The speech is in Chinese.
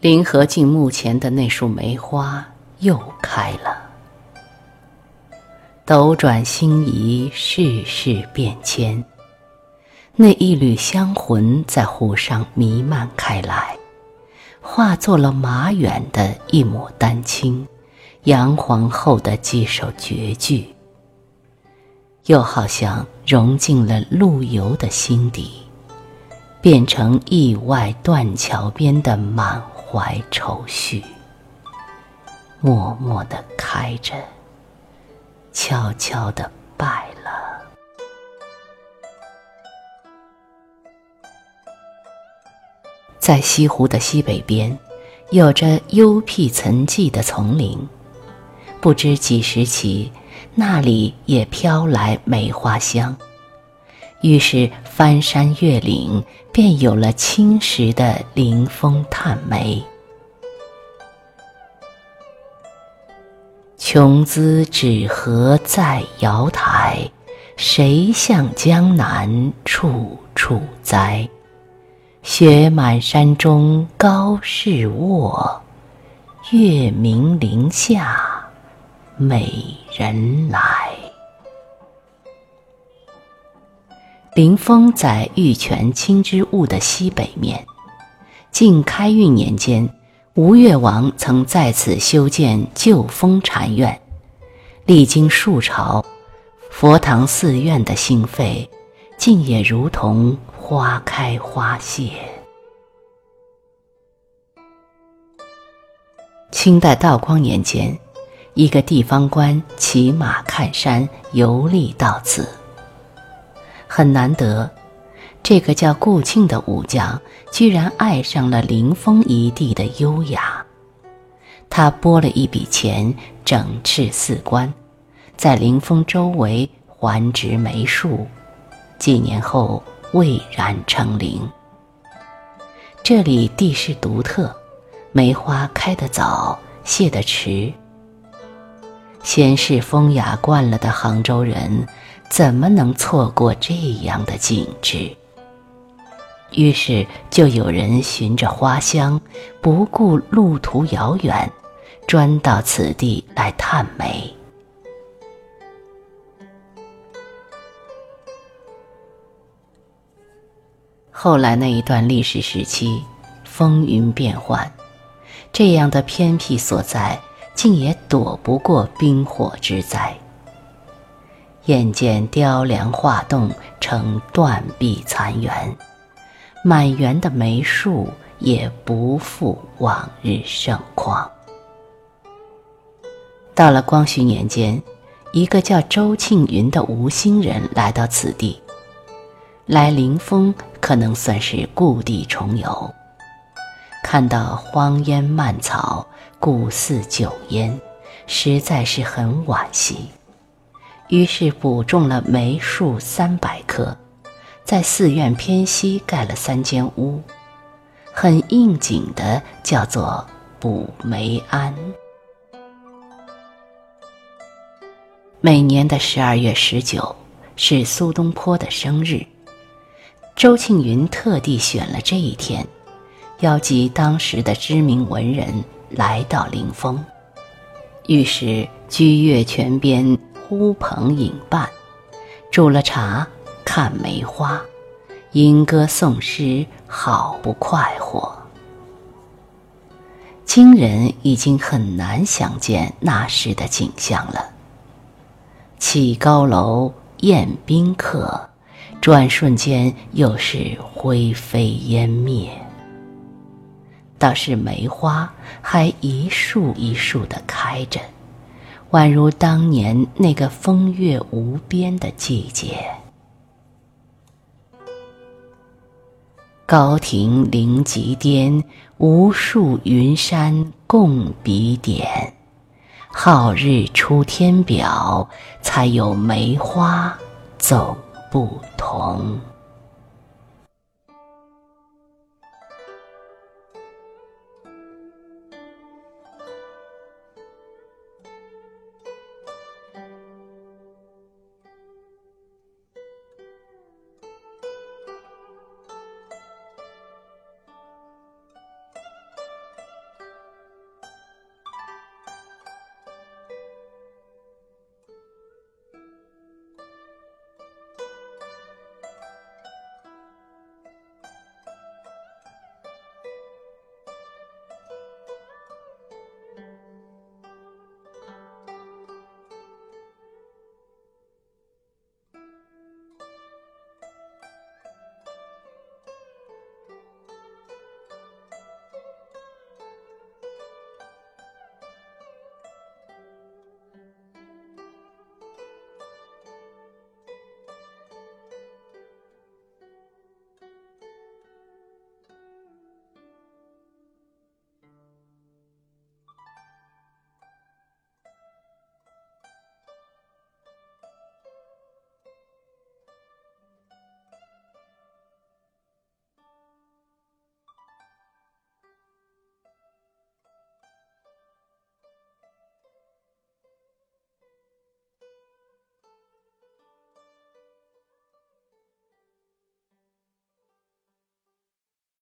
临河镜墓前的那束梅花又开了。斗转星移，世事变迁。那一缕香魂在湖上弥漫开来，化作了马远的一抹丹青，杨皇后的几首绝句，又好像融进了陆游的心底，变成驿外断桥边的满怀愁绪，默默地开着。悄悄地败了。在西湖的西北边，有着幽僻沉寂的丛林，不知几时起，那里也飘来梅花香。于是翻山越岭，便有了青石的临风探梅。琼姿只合在瑶台，谁向江南处处栽？雪满山中高士卧，月明林下美人来。临风在玉泉清之坞的西北面，晋开运年间。吴越王曾在此修建旧风禅院，历经数朝，佛堂寺院的兴废，竟也如同花开花谢。清代道光年间，一个地方官骑马看山游历到此，很难得。这个叫顾庆的武将，居然爱上了临风一地的优雅。他拨了一笔钱，整饬寺官，在临风周围环植梅树，几年后蔚然成林。这里地势独特，梅花开得早，谢得迟。闲适风雅惯了的杭州人，怎么能错过这样的景致？于是，就有人循着花香，不顾路途遥远，专到此地来探梅。后来那一段历史时期，风云变幻，这样的偏僻所在，竟也躲不过冰火之灾。眼见雕梁画栋成断壁残垣。满园的梅树也不复往日盛况。到了光绪年间，一个叫周庆云的吴兴人来到此地，来临风可能算是故地重游。看到荒烟蔓草、古寺酒烟，实在是很惋惜，于是补种了梅树三百棵。在寺院偏西盖了三间屋，很应景的叫做补梅庵。每年的十二月十九是苏东坡的生日，周庆云特地选了这一天，邀集当时的知名文人来到临风，于是居月泉边呼朋引伴，煮了茶。看梅花，吟歌诵诗，好不快活。今人已经很难想见那时的景象了。起高楼，宴宾客，转瞬间又是灰飞烟灭。倒是梅花还一树一树的开着，宛如当年那个风月无边的季节。高亭临极巅，无数云山共比点。好日出天表，才有梅花总不同。